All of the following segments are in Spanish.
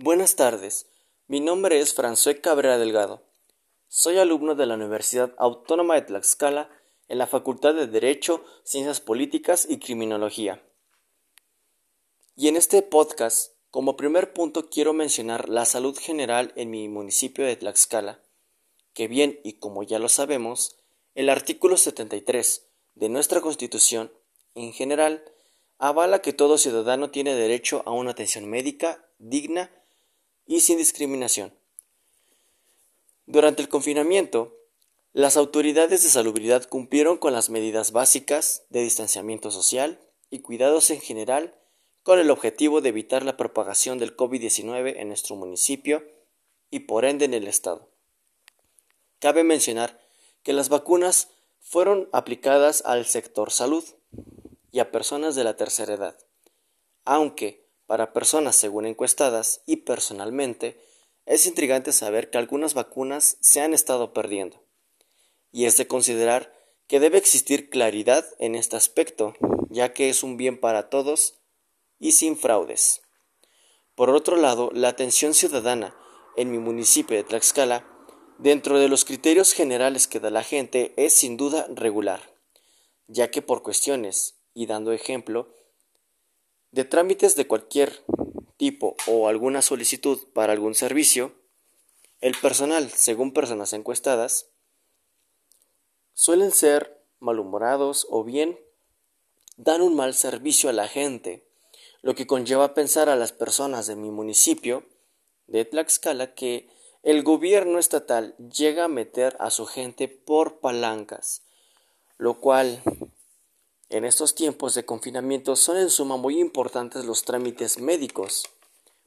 Buenas tardes, mi nombre es François Cabrera Delgado. Soy alumno de la Universidad Autónoma de Tlaxcala en la Facultad de Derecho, Ciencias Políticas y Criminología. Y en este podcast, como primer punto, quiero mencionar la salud general en mi municipio de Tlaxcala, que bien y como ya lo sabemos, el artículo 73 de nuestra Constitución, en general, avala que todo ciudadano tiene derecho a una atención médica digna y sin discriminación. Durante el confinamiento, las autoridades de salubridad cumplieron con las medidas básicas de distanciamiento social y cuidados en general con el objetivo de evitar la propagación del COVID-19 en nuestro municipio y por ende en el Estado. Cabe mencionar que las vacunas fueron aplicadas al sector salud y a personas de la tercera edad, aunque para personas según encuestadas y personalmente, es intrigante saber que algunas vacunas se han estado perdiendo. Y es de considerar que debe existir claridad en este aspecto, ya que es un bien para todos y sin fraudes. Por otro lado, la atención ciudadana en mi municipio de Tlaxcala, dentro de los criterios generales que da la gente, es sin duda regular, ya que por cuestiones, y dando ejemplo, de trámites de cualquier tipo o alguna solicitud para algún servicio, el personal, según personas encuestadas, suelen ser malhumorados o bien dan un mal servicio a la gente, lo que conlleva a pensar a las personas de mi municipio de Tlaxcala que el gobierno estatal llega a meter a su gente por palancas, lo cual en estos tiempos de confinamiento son en suma muy importantes los trámites médicos,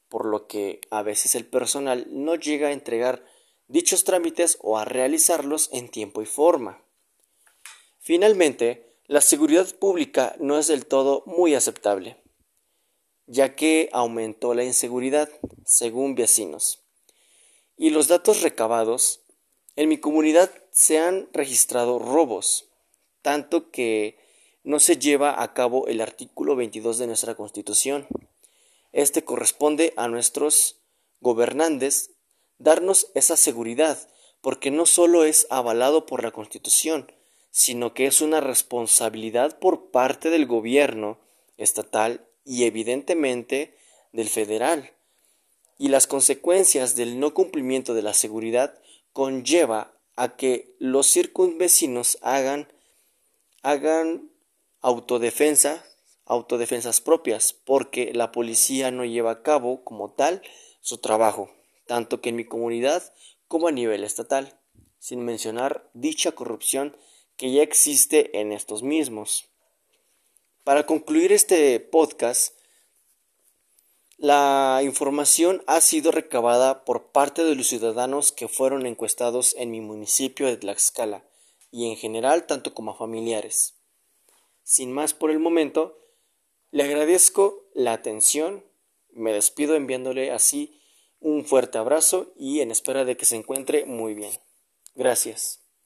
por lo que a veces el personal no llega a entregar dichos trámites o a realizarlos en tiempo y forma. Finalmente, la seguridad pública no es del todo muy aceptable, ya que aumentó la inseguridad, según vecinos. Y los datos recabados, en mi comunidad se han registrado robos, tanto que no se lleva a cabo el artículo 22 de nuestra Constitución. Este corresponde a nuestros gobernantes darnos esa seguridad, porque no solo es avalado por la Constitución, sino que es una responsabilidad por parte del gobierno estatal y evidentemente del federal. Y las consecuencias del no cumplimiento de la seguridad conlleva a que los circunvecinos hagan hagan autodefensa, autodefensas propias, porque la policía no lleva a cabo como tal su trabajo, tanto que en mi comunidad como a nivel estatal, sin mencionar dicha corrupción que ya existe en estos mismos. Para concluir este podcast, la información ha sido recabada por parte de los ciudadanos que fueron encuestados en mi municipio de Tlaxcala y en general tanto como a familiares. Sin más por el momento, le agradezco la atención, me despido enviándole así un fuerte abrazo y en espera de que se encuentre muy bien. Gracias.